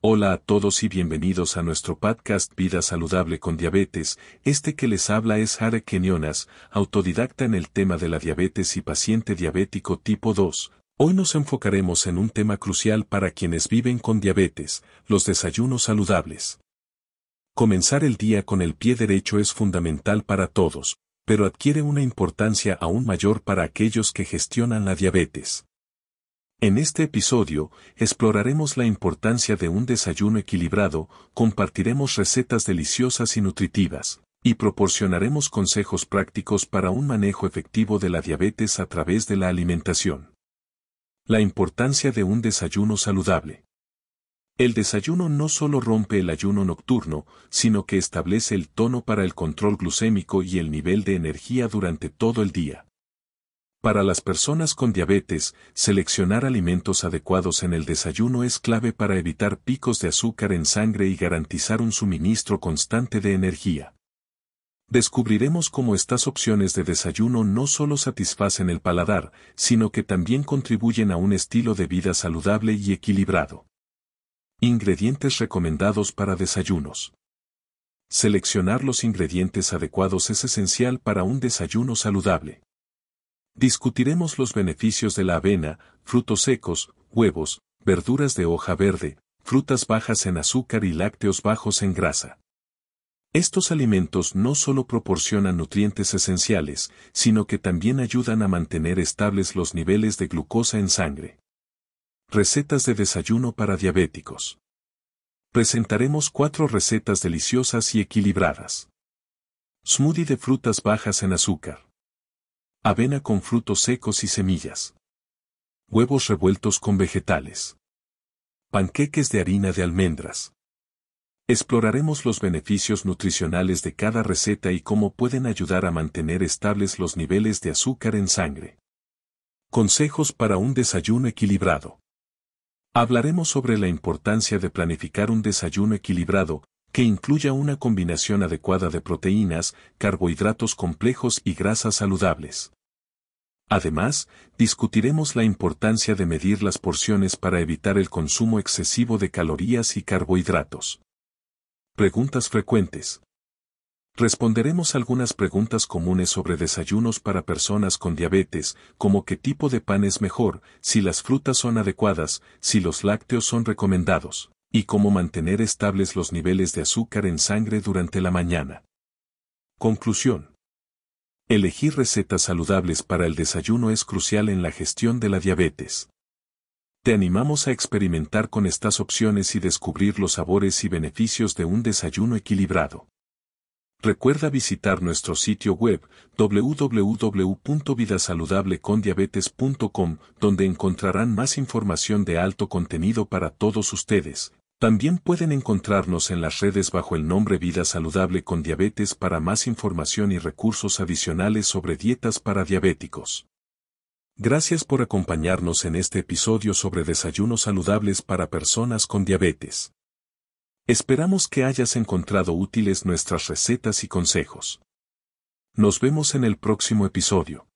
Hola a todos y bienvenidos a nuestro podcast Vida Saludable con Diabetes. Este que les habla es Jare Kenyonas, autodidacta en el tema de la diabetes y paciente diabético tipo 2. Hoy nos enfocaremos en un tema crucial para quienes viven con diabetes, los desayunos saludables. Comenzar el día con el pie derecho es fundamental para todos, pero adquiere una importancia aún mayor para aquellos que gestionan la diabetes. En este episodio, exploraremos la importancia de un desayuno equilibrado, compartiremos recetas deliciosas y nutritivas, y proporcionaremos consejos prácticos para un manejo efectivo de la diabetes a través de la alimentación. La importancia de un desayuno saludable. El desayuno no solo rompe el ayuno nocturno, sino que establece el tono para el control glucémico y el nivel de energía durante todo el día. Para las personas con diabetes, seleccionar alimentos adecuados en el desayuno es clave para evitar picos de azúcar en sangre y garantizar un suministro constante de energía. Descubriremos cómo estas opciones de desayuno no solo satisfacen el paladar, sino que también contribuyen a un estilo de vida saludable y equilibrado. Ingredientes recomendados para desayunos. Seleccionar los ingredientes adecuados es esencial para un desayuno saludable. Discutiremos los beneficios de la avena, frutos secos, huevos, verduras de hoja verde, frutas bajas en azúcar y lácteos bajos en grasa. Estos alimentos no solo proporcionan nutrientes esenciales, sino que también ayudan a mantener estables los niveles de glucosa en sangre. Recetas de desayuno para diabéticos. Presentaremos cuatro recetas deliciosas y equilibradas. Smoothie de frutas bajas en azúcar. Avena con frutos secos y semillas. Huevos revueltos con vegetales. Panqueques de harina de almendras. Exploraremos los beneficios nutricionales de cada receta y cómo pueden ayudar a mantener estables los niveles de azúcar en sangre. Consejos para un desayuno equilibrado. Hablaremos sobre la importancia de planificar un desayuno equilibrado, que incluya una combinación adecuada de proteínas, carbohidratos complejos y grasas saludables. Además, discutiremos la importancia de medir las porciones para evitar el consumo excesivo de calorías y carbohidratos. Preguntas frecuentes. Responderemos algunas preguntas comunes sobre desayunos para personas con diabetes, como qué tipo de pan es mejor, si las frutas son adecuadas, si los lácteos son recomendados y cómo mantener estables los niveles de azúcar en sangre durante la mañana. Conclusión. Elegir recetas saludables para el desayuno es crucial en la gestión de la diabetes. Te animamos a experimentar con estas opciones y descubrir los sabores y beneficios de un desayuno equilibrado. Recuerda visitar nuestro sitio web www.vidasaludablecondiabetes.com donde encontrarán más información de alto contenido para todos ustedes. También pueden encontrarnos en las redes bajo el nombre Vida Saludable con Diabetes para más información y recursos adicionales sobre dietas para diabéticos. Gracias por acompañarnos en este episodio sobre desayunos saludables para personas con diabetes. Esperamos que hayas encontrado útiles nuestras recetas y consejos. Nos vemos en el próximo episodio.